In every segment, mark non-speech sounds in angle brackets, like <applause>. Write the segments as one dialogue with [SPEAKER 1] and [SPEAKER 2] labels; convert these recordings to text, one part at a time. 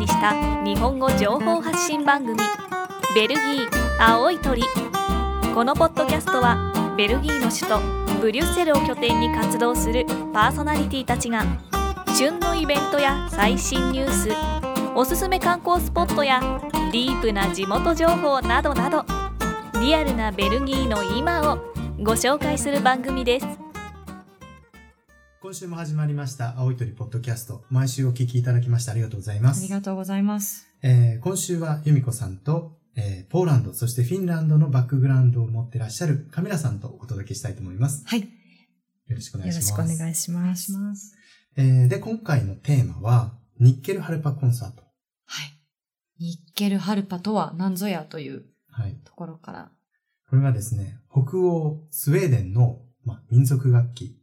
[SPEAKER 1] にした日本語情報発信番組「ベルギー青い鳥」このポッドキャストはベルギーの首都ブリュッセルを拠点に活動するパーソナリティたちが旬のイベントや最新ニュースおすすめ観光スポットやディープな地元情報などなどリアルなベルギーの今をご紹介する番組です。
[SPEAKER 2] 今週も始まりました、青い鳥ポッドキャスト。毎週お聞きいただきましてありがとうございま
[SPEAKER 3] あ
[SPEAKER 2] す。
[SPEAKER 3] りがとうございます。
[SPEAKER 2] えー今週は由美子さんと、えーポーランド、そしてフィンランドのバックグラウンドを持ってらっしゃるカミラさんとお届けしたいと思います。
[SPEAKER 3] はい。よ
[SPEAKER 2] よろしくお願いします。
[SPEAKER 3] ろしくお願いします。ます。
[SPEAKER 2] えーで、今回のテーマは、ニッケルハルパコンサート。
[SPEAKER 3] はい。ニッケルハルパとは何ぞやという
[SPEAKER 2] はい。
[SPEAKER 3] ところから。
[SPEAKER 2] これはですね、北欧スウェーデンの、まあ、民族楽器。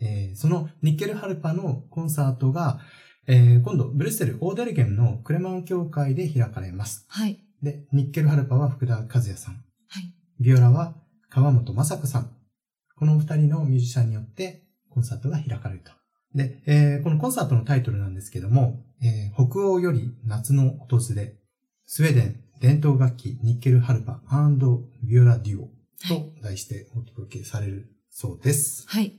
[SPEAKER 2] えーそのニッケルハルパのコンサートが、えー今度、ブルッセル、オーデルゲンのクレマン教会で開かれます。
[SPEAKER 3] はい。
[SPEAKER 2] で、ニッケルハルパは福田和也さん。
[SPEAKER 3] はい。
[SPEAKER 2] ビオラは川本雅子さん。このお二人のミュージシャンによってコンサートが開かれると。で、えーこのコンサートのタイトルなんですけども、えー北欧より夏の訪れ、スウェーデン伝統楽器ニッケルハルパビオラデュオと題してお届けされるそうです。
[SPEAKER 3] はい。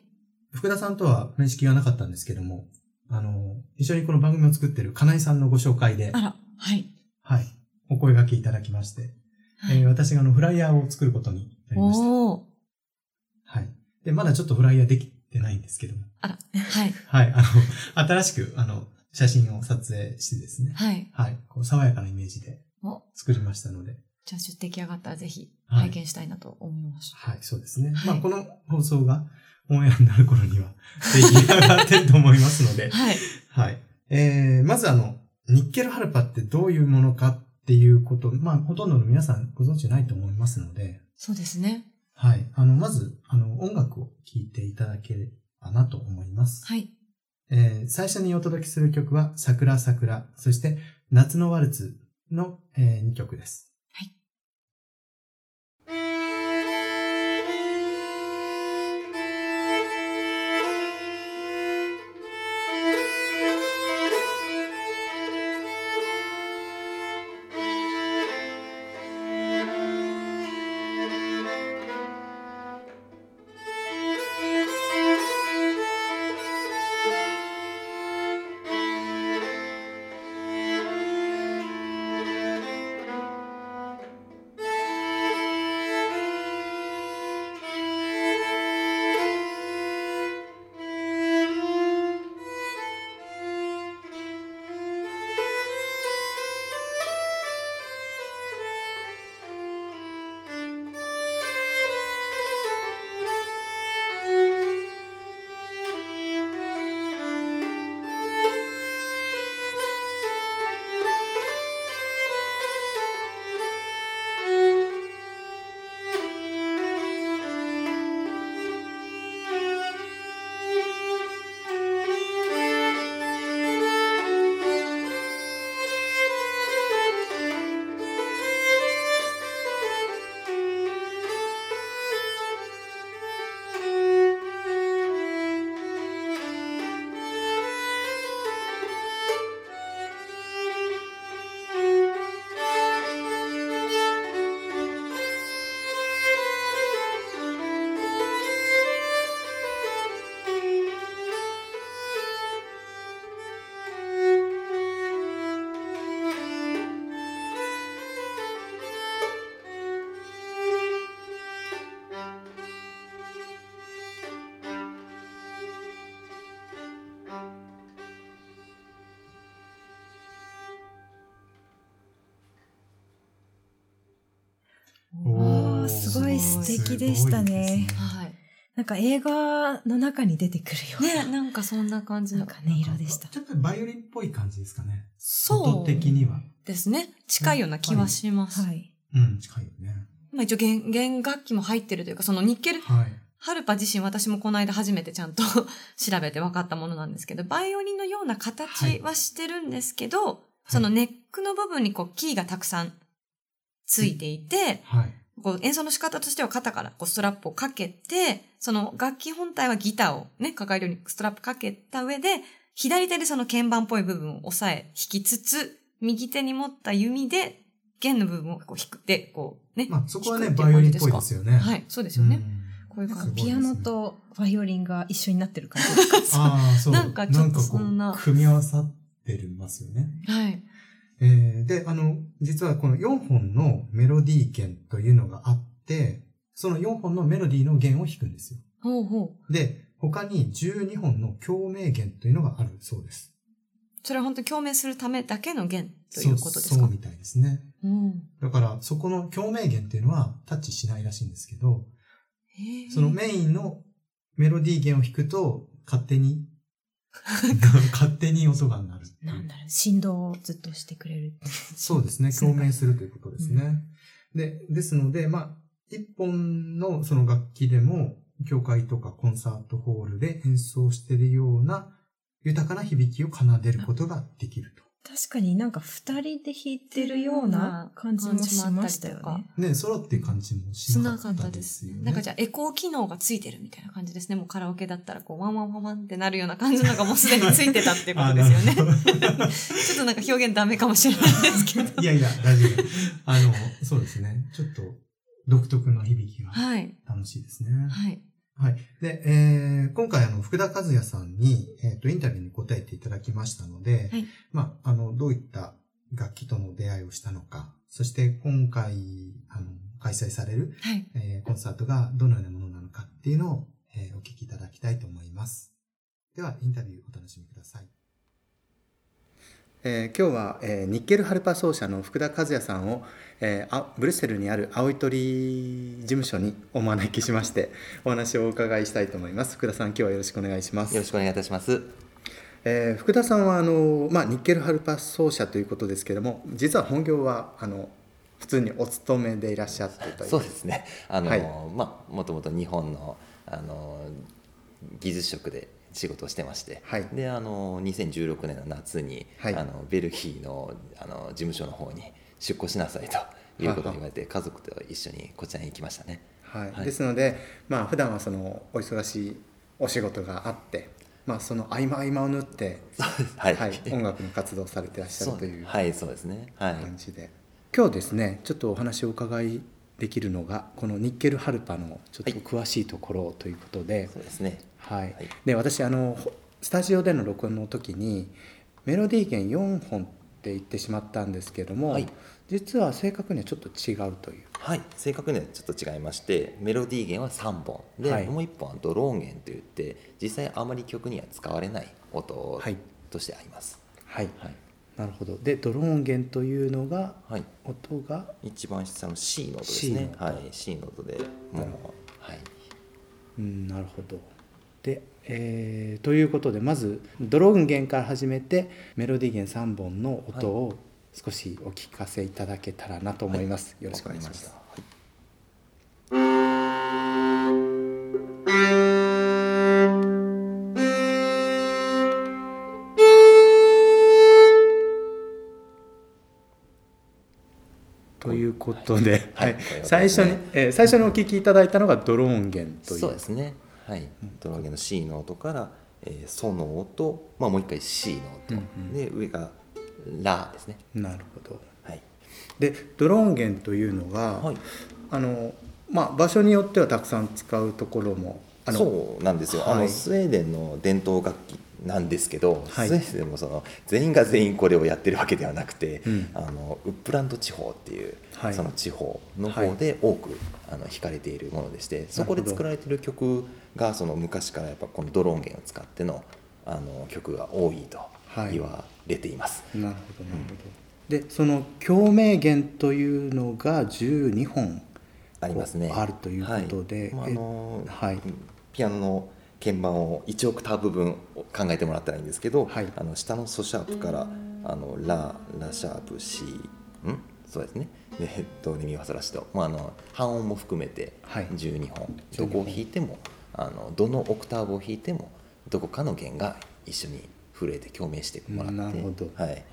[SPEAKER 2] 福田さんとは面識がなかったんですけども、あの、一緒にこの番組を作っている金井さんのご紹介で
[SPEAKER 3] あ、ら。はい。
[SPEAKER 2] はい、お声掛けいただきまして、
[SPEAKER 3] はい
[SPEAKER 2] えー私があのフライヤーを作ることになりました。
[SPEAKER 3] おー。
[SPEAKER 2] はい。で、まだちょっとフライヤーできてないんですけども。
[SPEAKER 3] あら。はい。
[SPEAKER 2] はい。あの、新しく、あの、写真を撮影してですね。
[SPEAKER 3] はい。
[SPEAKER 2] はい。こう、爽やかなイメージで
[SPEAKER 3] お、
[SPEAKER 2] 作りましたので。
[SPEAKER 3] じゃあ、出来上がったらぜひ
[SPEAKER 2] はい
[SPEAKER 3] 拝見したいなと思いました。
[SPEAKER 2] はい、そうですね。
[SPEAKER 3] はい
[SPEAKER 2] まあ、この放送がオンエアになる頃には <laughs> 出来上がってると思いますので。<laughs>
[SPEAKER 3] はい。
[SPEAKER 2] はい。えー、まずあの、ニッケルハルパってどういうものかっていうこと、まあ、ほとんどの皆さんご存知ないと思いますので、
[SPEAKER 3] そうですね。
[SPEAKER 2] はい。あの、まず、あの、音楽を聴いていただければなと思います。
[SPEAKER 3] はい。
[SPEAKER 2] えー最初にお届けする曲は、桜桜、そして、夏のワルツの、え2曲です。
[SPEAKER 4] すごい素
[SPEAKER 2] す
[SPEAKER 4] 敵でしたね
[SPEAKER 3] はい。
[SPEAKER 4] なんか映画の中に出てくるような。
[SPEAKER 3] ね、なんかそんな感じの。
[SPEAKER 4] なんかね、色でした。
[SPEAKER 2] ちょっとバイオリンっぽい感じですかね。
[SPEAKER 3] そう
[SPEAKER 2] 音的には。
[SPEAKER 3] ですね。近いような気はします。
[SPEAKER 4] はい。
[SPEAKER 2] うん、近いよね。
[SPEAKER 3] まあ一応弦、弦楽器も入ってるというか、そのニッケル、
[SPEAKER 2] はい。
[SPEAKER 3] ハルパ自身私もこの間初めてちゃんと <laughs> 調べて分かったものなんですけど、バイオリンのような形はしてるんですけど、そのネックの部分にこうキーがたくさんついていて、
[SPEAKER 2] はい。
[SPEAKER 3] こう演奏の仕方としては肩からこうストラップをかけて、その楽器本体はギターをね、抱えるようにストラップかけた上で、左手でその鍵盤っぽい部分を押さえ、弾きつつ、右手に持った弓で弦の部分をこう弾くって、こうね。
[SPEAKER 2] まあ、そこはね、バイオリンっぽいですよね。
[SPEAKER 3] はい、そうですよね。
[SPEAKER 2] うん
[SPEAKER 3] こういう感じ。
[SPEAKER 2] すごい
[SPEAKER 4] ピアノとバイオリンが一緒になってる感じですか
[SPEAKER 2] ああ、そう。
[SPEAKER 3] なんかちょっとそんな
[SPEAKER 2] 組み合わさってますよね。
[SPEAKER 3] はい。
[SPEAKER 2] えーで、あの、実はこの4本のメロディー弦というのがあって、その4本のメロディーの弦を弾くんですよ。
[SPEAKER 3] ほうほう。
[SPEAKER 2] で、他に12本の共鳴弦というのがあるそうです。
[SPEAKER 3] それは本当に共鳴するためだけの弦ということですか？
[SPEAKER 2] そうそうみたいですね。
[SPEAKER 3] うん。
[SPEAKER 2] だから、そこの共鳴弦っていうのはタッチしないらしいんですけど、そのメインのメロディー弦を弾くと、勝手に、<laughs> 勝手に音が鳴るっていう。
[SPEAKER 4] なんだろう、振動をずっとしてくれる。
[SPEAKER 2] そうですね。共鳴するということですね。で、ですので、まあ、一本のその楽器でも、教会とかコンサートホールで演奏しているような豊かな響きを奏でることができると。
[SPEAKER 4] 確かになんか二人で弾いてるような感じもしましたよね。
[SPEAKER 2] ね、ソロっていう感じもし
[SPEAKER 3] し
[SPEAKER 2] なかっ
[SPEAKER 3] なかったたで
[SPEAKER 2] ですすよね。
[SPEAKER 3] なんかじゃあエコー機能がついてるみたいな感じですね。もうカラオケだったらこうワンワンワンワンってなるような感じのがもうすでについてたっていうことですよね。<laughs> ちょっとなんか表現ダメかもしれないですけど。
[SPEAKER 2] いやいや、大丈夫。あの、そうですね。ちょっと独特の響きが
[SPEAKER 3] はい。
[SPEAKER 2] 楽しいですね。
[SPEAKER 3] はい。
[SPEAKER 2] はい。で、えー今回あの、福田和也さんに、えっ、と、インタビューに答えていただきましたので、
[SPEAKER 3] はい
[SPEAKER 2] まあ、あの、どういった楽器との出会いをしたのか、そして今回、あの、開催される、
[SPEAKER 3] はい。
[SPEAKER 2] えーコンサートがどのようなものなのかっていうのを、えーお聞きいただきたいと思います。では、インタビューお楽しみください。えー今日は、えーニッケルハルパ奏者の福田和也さんを、えーあブリュッセルにある青い鳥事務所にお招きしましてお話をお伺いしたいと思います福田さん今日はよろしくお願いします
[SPEAKER 5] よろしくお願いいたします。
[SPEAKER 2] えー福田さんはあの、まあ、ニッケルハルパ奏者ということですけれども実は本業はあの普通にお勤めでいらっしゃってという
[SPEAKER 5] そうですね。あの、
[SPEAKER 2] はい
[SPEAKER 5] まあもともと日本のあの技術職で仕事をしてまして、
[SPEAKER 2] はい。
[SPEAKER 5] であの2016年の夏に、
[SPEAKER 2] はい。
[SPEAKER 5] あのベルギーのあの事務所の方に出向しなさいということを言われて家族と一緒にこちらに行きましたね。
[SPEAKER 2] はい。
[SPEAKER 5] はい。
[SPEAKER 2] ですのでまあ普段はそのお忙しいお仕事があって、まあ、その合間合間を縫って、
[SPEAKER 5] はい、
[SPEAKER 2] はい、音楽の活動をされてらっしゃるという
[SPEAKER 5] はいそうですね。はい。
[SPEAKER 2] 感じで、今日ですねちょっとお話をお伺いできるのがこのニッケルハルパのちょっと詳しいところということで、
[SPEAKER 5] そうですね。
[SPEAKER 2] はい。
[SPEAKER 5] はい。
[SPEAKER 2] で私あのほスタジオでの録音の時にメロディー弦4本って言ってしまったんですけども、
[SPEAKER 5] はい。
[SPEAKER 2] 実は正確にはちょっと違うという。
[SPEAKER 5] はい、正確にはちょっと違いましてメロディー弦は3本。で、
[SPEAKER 2] はい。
[SPEAKER 5] もう1本はドローン弦といって実際あまり曲には使われない音
[SPEAKER 2] はい。
[SPEAKER 5] としてあります。
[SPEAKER 2] はい。
[SPEAKER 5] はい。
[SPEAKER 2] なるほど。でドローン弦というのが
[SPEAKER 5] はい、
[SPEAKER 2] 音が
[SPEAKER 5] 一番下の C の音です
[SPEAKER 2] C の
[SPEAKER 5] はい、C の音でもう、はい、
[SPEAKER 2] うんなるほどで、えーということでまずドローン弦から始めてメロディー弦3本の音を少しお聞かせいただけたらなと思います、よろしくお願いします。ということで、
[SPEAKER 5] はい。
[SPEAKER 2] はい。
[SPEAKER 5] はい
[SPEAKER 2] 最初に、えー最初にお聞きいただいたのがドローン弦という。
[SPEAKER 5] そうですね。はい、ドローン弦の C の音から、えー、ソの音、まあもう一回 C の音、
[SPEAKER 2] うんうん。
[SPEAKER 5] で上がラですね。
[SPEAKER 2] なるほど。
[SPEAKER 5] はい。
[SPEAKER 2] でドローン弦というのが、
[SPEAKER 5] はい。
[SPEAKER 2] あのまあ、場所によってはたくさん使うところも
[SPEAKER 5] そうなんですよ、あ
[SPEAKER 2] はい。
[SPEAKER 5] のスウェーデンの伝統楽器なんですけど、
[SPEAKER 2] はい。
[SPEAKER 5] スウェーデンもその全員が全員これをやってるわけではなくて、
[SPEAKER 2] うん。
[SPEAKER 5] あのウップランド地方っていう、
[SPEAKER 2] はい。
[SPEAKER 5] その地方の方で多く、あの弾かれているものでしてそこで作られている曲がその昔からやっぱこのドローン弦を使ってのあの曲が多いと
[SPEAKER 2] はい。
[SPEAKER 5] 言われています。
[SPEAKER 2] なるほどなるほど、でその共鳴弦というのが12本
[SPEAKER 5] ありますね。
[SPEAKER 2] あるということで
[SPEAKER 5] はい。まああの
[SPEAKER 2] えはい。
[SPEAKER 5] ピアノの鍵盤を1オクターブ分考えてもらったらいいんですけど、
[SPEAKER 2] はい。
[SPEAKER 5] あの下のソシャープからあのララシャープ C ん？そうですね。でドレミファソラシド、まあ、あの半音も含めて
[SPEAKER 2] はい。
[SPEAKER 5] 12本、
[SPEAKER 2] 12
[SPEAKER 5] どこを弾いてもあのどのオクターブを弾いてもどこかの弦が一緒に震えて共鳴してもらって
[SPEAKER 2] なるほど。
[SPEAKER 5] はい、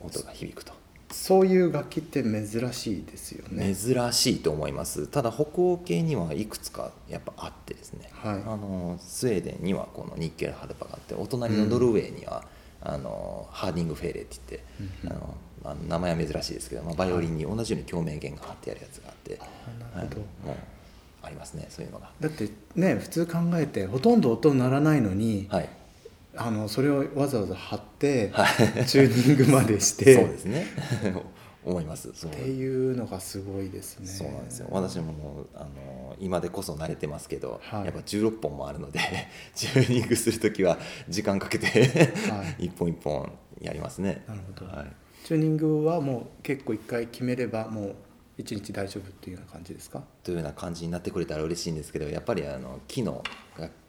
[SPEAKER 5] 音が響くと
[SPEAKER 2] そういう楽器って珍しいですよね。
[SPEAKER 5] 珍しいと思います。ただ北欧系にはいくつかやっぱあってですね、
[SPEAKER 2] はい。
[SPEAKER 5] あのスウェーデンにはこのニッケルハルパがあってお隣のノルウェーには、あのハーディングフェーレって言って、あのあの名前は珍しいですけど、まあ、バイオリンに同じように共鳴弦が貼ってあるやつがあって、
[SPEAKER 2] なるほど。
[SPEAKER 5] はい。もうありますねそういうのが。
[SPEAKER 2] だってね普通考えてほとんど音鳴らないのに、
[SPEAKER 5] はい
[SPEAKER 2] あのそれをわざわざ貼って、
[SPEAKER 5] はい。
[SPEAKER 2] チューニングまでして。
[SPEAKER 5] そうですね。<laughs> 思います。
[SPEAKER 2] っていうのがすごいですね。
[SPEAKER 5] そうなんですよ。私もあの今でこそ慣れてますけど、
[SPEAKER 2] はい。
[SPEAKER 5] やっぱ16本もあるので <laughs> チューニングする時は時間かけて、
[SPEAKER 2] はい。
[SPEAKER 5] 一本一本やりますね。
[SPEAKER 2] なるほど。
[SPEAKER 5] はい、
[SPEAKER 2] チューニングはもう結構一回決めればもう一日大丈夫っていうような感じですか？
[SPEAKER 5] というような感じになってくれたら嬉しいんですけどやっぱりあの木の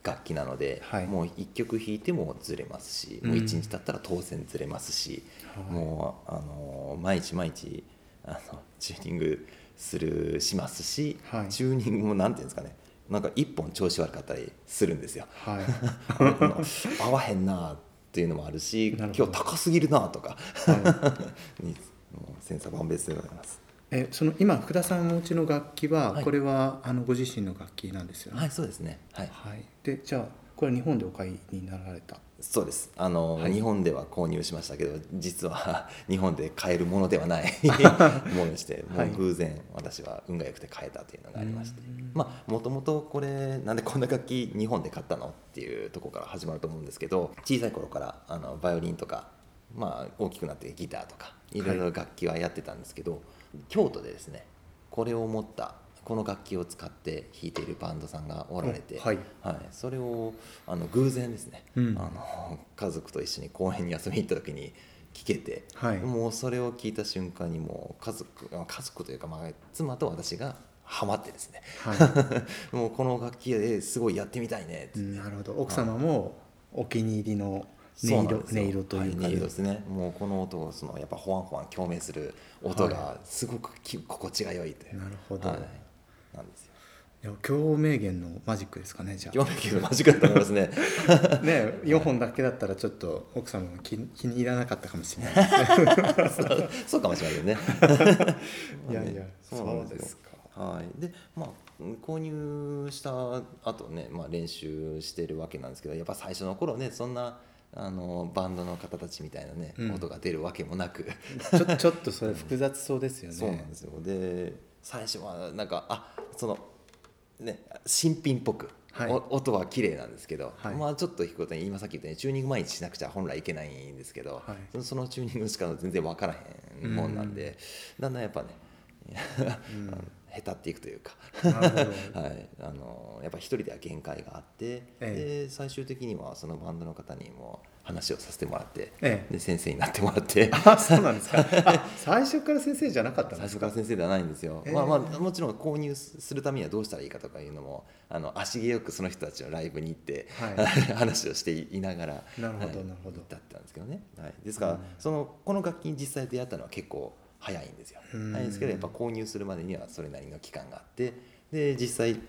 [SPEAKER 5] 楽器なので、
[SPEAKER 2] はい。
[SPEAKER 5] もう一曲弾いてもずれますし、
[SPEAKER 2] うん。
[SPEAKER 5] もう一日経ったら当然ずれますし、
[SPEAKER 2] はい。
[SPEAKER 5] もうあの毎日毎日あのチューニングするしますし、
[SPEAKER 2] はい。
[SPEAKER 5] チューニングもなんていうんですかね。なんか一本調子悪かったりするんですよ。
[SPEAKER 2] はい。<laughs>
[SPEAKER 5] 合わへんなっていうのもあるし今日高すぎるなとか、
[SPEAKER 2] は <laughs>
[SPEAKER 5] にもう千差万別でございます。
[SPEAKER 2] えその今福田さんのお家の楽器は、
[SPEAKER 5] はい
[SPEAKER 2] これはあのご自身の楽器なんですよね？
[SPEAKER 5] はい、そうですね。はい、
[SPEAKER 2] はいでじゃあこれは日本でお買いになられた？
[SPEAKER 5] そうです。あの、
[SPEAKER 2] はい
[SPEAKER 5] 日本では購入しましたけど、実は <laughs> 日本で買えるものではない <laughs> ものでして、も
[SPEAKER 2] はいう
[SPEAKER 5] 偶然私は運が良くて買えたというのがありまして
[SPEAKER 2] うん、
[SPEAKER 5] まあもともとこれなんでこんな楽器日本で買ったのっていうところから始まると思うんですけど、小さい頃からあのバイオリンとか、まあ大きくなってギターとかいろいろ楽器はやってたんですけど、京都でですね、これを持ったこの楽器を使って弾いているバンドさんがおられて、
[SPEAKER 2] おはい。
[SPEAKER 5] はい、それをあの偶然ですね、
[SPEAKER 2] うん。
[SPEAKER 5] あの家族と一緒に公園に遊びに行った時に聞けて、
[SPEAKER 2] はい。
[SPEAKER 5] もうそれを聞いた瞬間にもう家族あ家族というか、まあ、妻と私がハマってですね、
[SPEAKER 2] は <laughs>
[SPEAKER 5] もうこの楽器ですごいやってみたいねって。
[SPEAKER 2] なるほど。奥様もお気に入りの音色音色というか、
[SPEAKER 5] はい、音色ですね。もうこの音をそのやっぱホワンホワン共鳴する音がすごくき心地が良いという、
[SPEAKER 2] なるほど。
[SPEAKER 5] はい、なんですよ。
[SPEAKER 2] 共鳴弦のマジックですかねじゃあ。
[SPEAKER 5] 興味けど間違ったと思いますね。<laughs>
[SPEAKER 2] ね4本だけだったらちょっと奥様も気気に入らなかったかもしれない。<laughs>
[SPEAKER 5] そうかもしれないけどね。<laughs>
[SPEAKER 2] いやいや
[SPEAKER 5] そうなんですよ。
[SPEAKER 2] そうですか。
[SPEAKER 5] はい、でまあ購入した後ね、まあ、練習してるわけなんですけどやっぱ最初の頃ねそんなあのバンドの方たちみたいなね、
[SPEAKER 2] うん。
[SPEAKER 5] 音が出るわけもなく。
[SPEAKER 2] ちょちょっとそれ複雑そうですよね。<laughs>
[SPEAKER 5] そうなんですよ。で最初はなんかあそのね新品っぽく、
[SPEAKER 2] はい。
[SPEAKER 5] お音は綺麗なんですけど、
[SPEAKER 2] はい。
[SPEAKER 5] まあちょっと弾くことに今さっき言ったようにチューニング毎日しなくちゃ本来いけないんですけど、
[SPEAKER 2] はい。
[SPEAKER 5] そのチューニングの仕方全然分からへんもんなんで、だんだんやっぱね、あの <laughs> 下手っていくというか、<laughs> はい、あのやっぱ一人では限界があって、
[SPEAKER 2] え
[SPEAKER 5] で最終的にはそのバンドの方にも話をさせてもらって、
[SPEAKER 2] ええ。
[SPEAKER 5] で先生になってもらって。
[SPEAKER 2] あそうなんですか。あ最初から先生じゃなかったん
[SPEAKER 5] 最初
[SPEAKER 2] ですか。
[SPEAKER 5] から先生ではないんですよ、
[SPEAKER 2] えー
[SPEAKER 5] まあまあもちろん購入するためにはどうしたらいいかとかいうのもあの足毛よくその人たちのライブに行って、
[SPEAKER 2] はい。<laughs>
[SPEAKER 5] 話をしていながら
[SPEAKER 2] なるほど
[SPEAKER 5] はい
[SPEAKER 2] なるほど。
[SPEAKER 5] だったんですけどね、はい、ですから、
[SPEAKER 2] うん。
[SPEAKER 5] そのこの楽器に実際出会ったのは結構早いんですよ。
[SPEAKER 2] うん。
[SPEAKER 5] 早いんですけどやっぱ購入するまでにはそれなりの期間があってで実際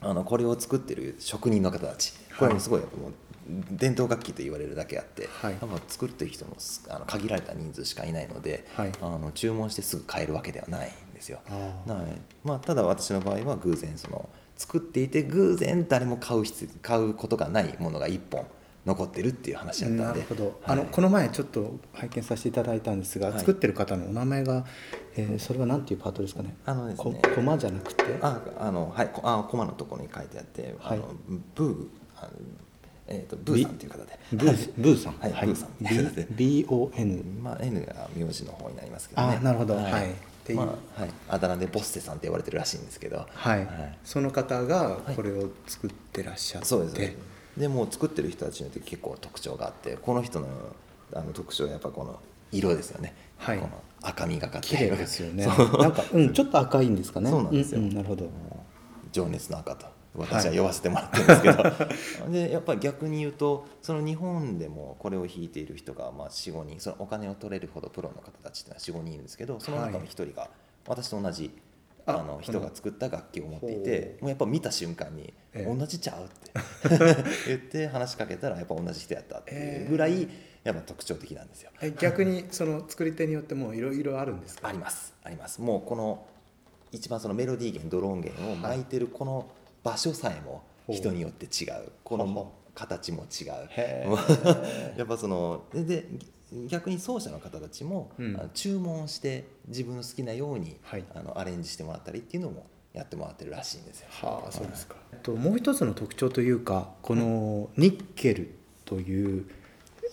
[SPEAKER 5] あのこれを作ってる職人の方たちこれもすごいもう伝統楽器と言われるだけあって、
[SPEAKER 2] はい。
[SPEAKER 5] やっぱ作ってる人もすあの限られた人数しかいないので、
[SPEAKER 2] はい。
[SPEAKER 5] あの注文してすぐ買えるわけではないんですよ。
[SPEAKER 2] あ
[SPEAKER 5] はい。まあ、ただ私の場合は偶然その作っていて偶然誰も買う必買うことがないものが1本残ってるっていう話だったんで。
[SPEAKER 2] なるほど、
[SPEAKER 5] はい。
[SPEAKER 2] あのこの前ちょっと拝見させていただいたんですが、
[SPEAKER 5] はい。
[SPEAKER 2] 作ってる方のお名前が、えーそれは何ていうパートですかね？
[SPEAKER 5] あのですね。
[SPEAKER 2] こコマじゃなくて？
[SPEAKER 5] ああのはいこあコマのところに書いてあって、
[SPEAKER 2] はい。
[SPEAKER 5] あのブーえー、とブーさんという方で。
[SPEAKER 2] ブーブーさん。
[SPEAKER 5] はい。ブーさん。
[SPEAKER 2] BON
[SPEAKER 5] まあ N が名字の方になりますけどね。
[SPEAKER 2] あなるほど。はい。ってい。う
[SPEAKER 5] まあはい、あだ名でボッセさんって呼ばれてるらしいんですけど。
[SPEAKER 2] はい、
[SPEAKER 5] はい。
[SPEAKER 2] その方がこれを作ってらっしゃって、
[SPEAKER 5] そうですねでもう作ってる人たちによって結構特徴があってこの人のあの特徴はやっぱこの色ですよね、
[SPEAKER 2] はい。
[SPEAKER 5] この赤みがかって
[SPEAKER 2] ですよね。<laughs> なんかうんちょっと赤いんですかね。
[SPEAKER 5] そうなんですよ、
[SPEAKER 2] うんうんなるほど。
[SPEAKER 5] 情熱の赤と私は呼ばせてもらってるんですけど、<laughs> でやっぱり逆に言うとその日本でもこれを弾いている人がまあ45人そのお金を取れるほどプロの方たちっていうのは45人いるんですけどその中の1人が私と同じ、
[SPEAKER 2] あ
[SPEAKER 5] あの人が作った楽器を持ってい
[SPEAKER 2] ほ
[SPEAKER 5] てもうやっぱ見た瞬間に
[SPEAKER 2] ええ。
[SPEAKER 5] 同じちゃうって <laughs> 言って話しかけたらやっぱ同じ人やったっていうぐらいやっぱ特徴的なんですよ。
[SPEAKER 2] え逆にその作り手によってもいろいろあるんですか？
[SPEAKER 5] あります。あります。もうこの一番そのメロディー弦ドローン弦を巻いてるこの場所さえも人によって違う。この形も違う。
[SPEAKER 2] へ <laughs>
[SPEAKER 5] やっぱそのでで逆に奏者の方たちも、
[SPEAKER 2] うん。
[SPEAKER 5] 注文して自分の好きなように、
[SPEAKER 2] はい。
[SPEAKER 5] あのアレンジしてもらったりっていうのもやってもらってるらしいんですよ。
[SPEAKER 2] はあそうですか、えっと、もう一つの特徴というかこのニッケルという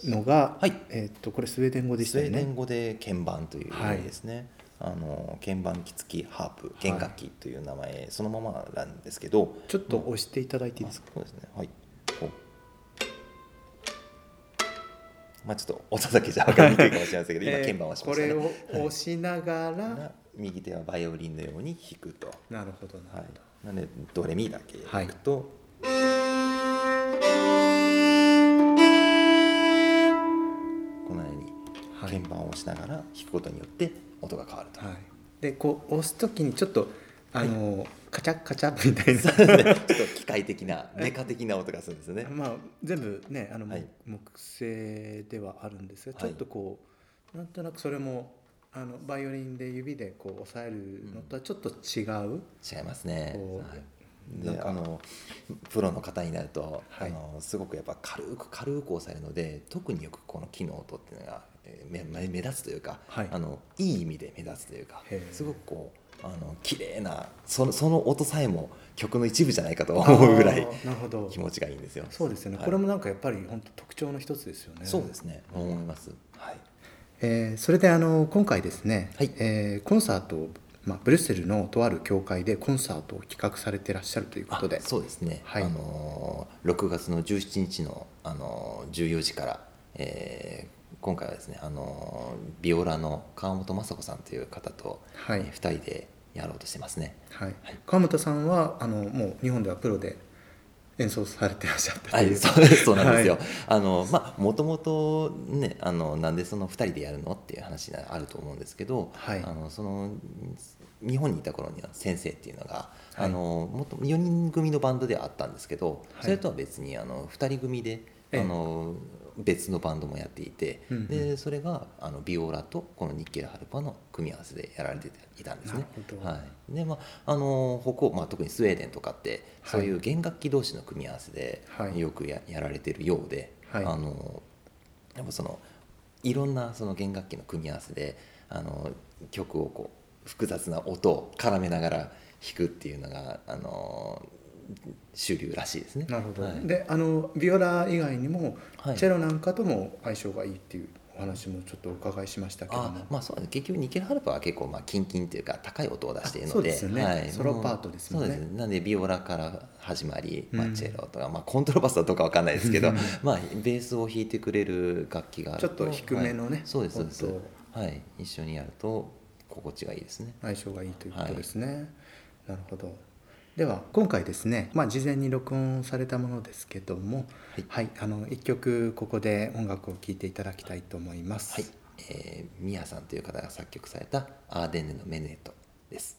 [SPEAKER 2] のが、
[SPEAKER 5] はい。
[SPEAKER 2] えっと、これスウェーデン語でし
[SPEAKER 5] スウェー
[SPEAKER 2] たよね
[SPEAKER 5] デン語で鍵盤という意味ですね、あの鍵盤木付きハープ弦楽器という名前、そのままなんですけど。
[SPEAKER 2] ちょっと押していただいていいですか、
[SPEAKER 5] そうですね。はいまあちょっと音だけじゃ分かりにくいかもしれませんけど、<laughs> 今
[SPEAKER 2] えー
[SPEAKER 5] 鍵盤はしましたね、
[SPEAKER 2] これを押しながら、
[SPEAKER 5] が右手はバイオリンのように弾くと、
[SPEAKER 2] なるほどな
[SPEAKER 5] は
[SPEAKER 2] るほど、
[SPEAKER 5] い、なのでドレミだけ弾くと、このように
[SPEAKER 2] はい。
[SPEAKER 5] 鍵盤を押しながら弾くことによって音が変わると、
[SPEAKER 2] はい。でこう押す時にちょっとあの、カチャカチャみたいな。
[SPEAKER 5] ね。ちょっと機械的なメカ的な音がするんですよね。
[SPEAKER 2] まあ全部ねあの、
[SPEAKER 5] はい
[SPEAKER 2] 木製ではあるんですが
[SPEAKER 5] はい。
[SPEAKER 2] ちょっとこう、なんとなくそれもあのバイオリンで指でこう押さえるのとはちょっと違う、
[SPEAKER 5] 違いますね。はいであのプロの方になると、
[SPEAKER 2] はい。
[SPEAKER 5] あのすごくやっぱ軽く軽く押さえるので特によくこの木の音っていうのがえー目目目立つというか、
[SPEAKER 2] はい。
[SPEAKER 5] あのいい意味で目立つというかすごくこうあの綺麗なそのその音さえも曲の一部じゃないかと思うぐらい
[SPEAKER 2] なるほど。
[SPEAKER 5] 気持ちがいいんですよ。
[SPEAKER 2] そうですよね、
[SPEAKER 5] はい。
[SPEAKER 2] これもなんかやっぱり本当特徴の一つですよね。
[SPEAKER 5] そうですね。思います。はい。
[SPEAKER 2] えーそれであの今回ですね、
[SPEAKER 5] はい。
[SPEAKER 2] えーコンサートを、まあ、ブリュッセルのとある教会でコンサートを企画されてらっしゃるということで。
[SPEAKER 5] あそうですね、
[SPEAKER 2] はい。
[SPEAKER 5] あのー6月の17日の、あのー14時から、えー今回はですね、あのービオラの川本雅子さんという方と、
[SPEAKER 2] はい。
[SPEAKER 5] えー2人でやろうとしてますね。
[SPEAKER 2] はい。
[SPEAKER 5] はい。
[SPEAKER 2] 川本さんはあのもう日本ではプロで演奏されてらっしゃったと
[SPEAKER 5] はいい、
[SPEAKER 2] う
[SPEAKER 5] そう <laughs> そうなんですよ。
[SPEAKER 2] はい。
[SPEAKER 5] あのまあもともとね、あのなんでその2人でやるのっていう話があると思うんですけど、
[SPEAKER 2] はい。
[SPEAKER 5] あのその日本にいた頃には先生っていうのが、
[SPEAKER 2] はい。
[SPEAKER 5] あのもっと4人組のバンドではあったんですけど、
[SPEAKER 2] はい。
[SPEAKER 5] それとは別にあの2人組で、
[SPEAKER 2] ええ。
[SPEAKER 5] あの別のバンドもやっていて、
[SPEAKER 2] うんうん。
[SPEAKER 5] でそれがあのビオラとこのニッケルハルパの組み合わせでやられていたんですね。はい、でまああの北欧、まあ、特にスウェーデンとかって
[SPEAKER 2] はい。
[SPEAKER 5] そういう弦楽器同士の組み合わせで
[SPEAKER 2] はい。
[SPEAKER 5] よくややられてるようで、
[SPEAKER 2] はい。
[SPEAKER 5] あのやっぱそのいろんなその弦楽器の組み合わせであの曲をこう複雑な音を絡めながら弾くっていうのがあの主流らしいですね。
[SPEAKER 2] なるほど、
[SPEAKER 5] はい。
[SPEAKER 2] であのビオラ以外にも、
[SPEAKER 5] はい。
[SPEAKER 2] チェロなんかとも相性がいいっていうお話もちょっとお伺いしましたけども。
[SPEAKER 5] あまあそう結局ニケルハルパは結構まあキンキンっていうか高い音を出しているので
[SPEAKER 2] ね。
[SPEAKER 5] はい。
[SPEAKER 2] ソロパートですもんね。
[SPEAKER 5] そうです。なんでビオラから始まり、まあ、
[SPEAKER 2] うん。
[SPEAKER 5] チェロとか、まあ、コントラバスはどうかわかんないですけど
[SPEAKER 2] うん <laughs>
[SPEAKER 5] まあベースを弾いてくれる楽器がある
[SPEAKER 2] ちょっと低めのね
[SPEAKER 5] はい。そうですそうです。
[SPEAKER 2] 音
[SPEAKER 5] はい。一緒にやると心地がいいですね。
[SPEAKER 2] 相性がいいということですね、なるほどでは今回ですね、まあ、事前に録音されたものですけども
[SPEAKER 5] はい。
[SPEAKER 2] あの一曲ここで音楽を聴いていただきたいと思います。
[SPEAKER 5] はい、えー、ミヤさんという方が作曲された「アーデンネのメネート」です「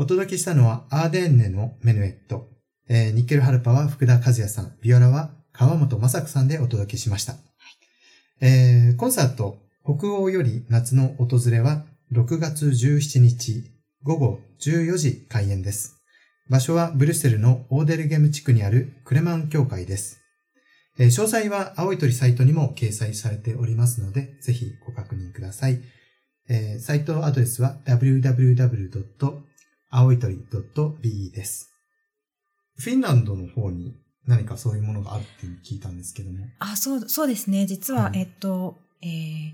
[SPEAKER 2] お届けしたのはアーデンネのメヌエット。えーニッケルハルパは福田和也さん。ビオラは川本正子さんでお届けしました。えーコンサート、北欧より夏の訪れは6月17日午後14時開演です。場所はブリュッセルのオーデルゲム地区にあるクレマン教会です。えー詳細は青い鳥サイトにも掲載されておりますので、ぜひご確認ください。えーサイトアドレスは www. 青い鳥 .be です。フィンランドの方に何かそういうものがあるっていう聞いたんですけども。
[SPEAKER 4] あ、そう、そうですね。実は、
[SPEAKER 2] はい
[SPEAKER 4] えっと、えー、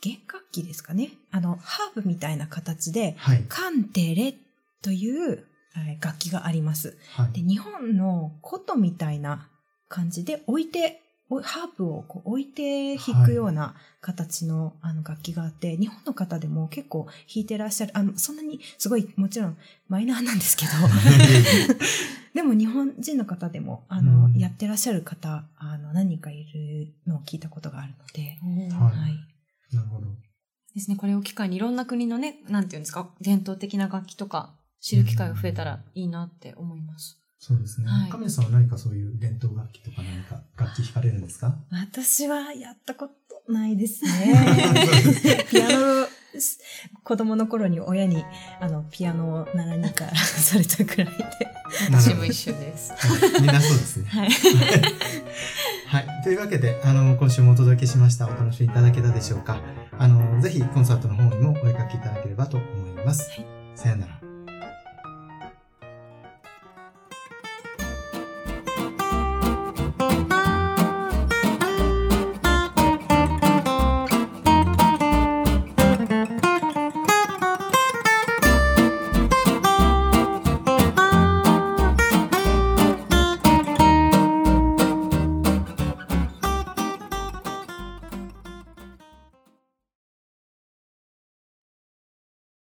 [SPEAKER 4] 弦楽器ですかね。あの、ハーブみたいな形で、
[SPEAKER 2] はい。
[SPEAKER 4] カンテレというえー楽器があります。で、
[SPEAKER 2] はい。
[SPEAKER 4] 日本の琴みたいな感じで置いて、おハープをこう置いて弾くような形の,、あの楽器があって、日本の方でも結構弾いてらっしゃる、あの、そんなにすごいもちろんマイナーなんですけど、<laughs> <laughs> でも日本人の方でも、あの、
[SPEAKER 2] うん
[SPEAKER 4] やってらっしゃる方、あの、何人かいるのを聞いたことがあるので、
[SPEAKER 2] は
[SPEAKER 4] はい。
[SPEAKER 2] い。なるほど。
[SPEAKER 3] ですね。これを機会にいろんな国のね、なんていうんですか、伝統的な楽器とか知る機会が増えたらいいなって思います。
[SPEAKER 2] そうですね。
[SPEAKER 3] はい
[SPEAKER 2] 亀井さんは何かそういう伝統楽器とか何か楽器弾かれるんですか？
[SPEAKER 4] 私はやったことないです
[SPEAKER 2] そう
[SPEAKER 4] ね
[SPEAKER 2] で。<laughs>
[SPEAKER 4] ピアノ、子供の頃に親に、あの、ピアノを習いに行かさ <laughs> れたくらいで。
[SPEAKER 3] 私も一緒です。
[SPEAKER 2] はいみんなそうですね。
[SPEAKER 4] はい。
[SPEAKER 2] はい。というわけで、あの、今週もお届けしました。お楽しみいただけたでしょうか？あの、ぜひコンサートの方にもお出かけいただければと思います。さよなら。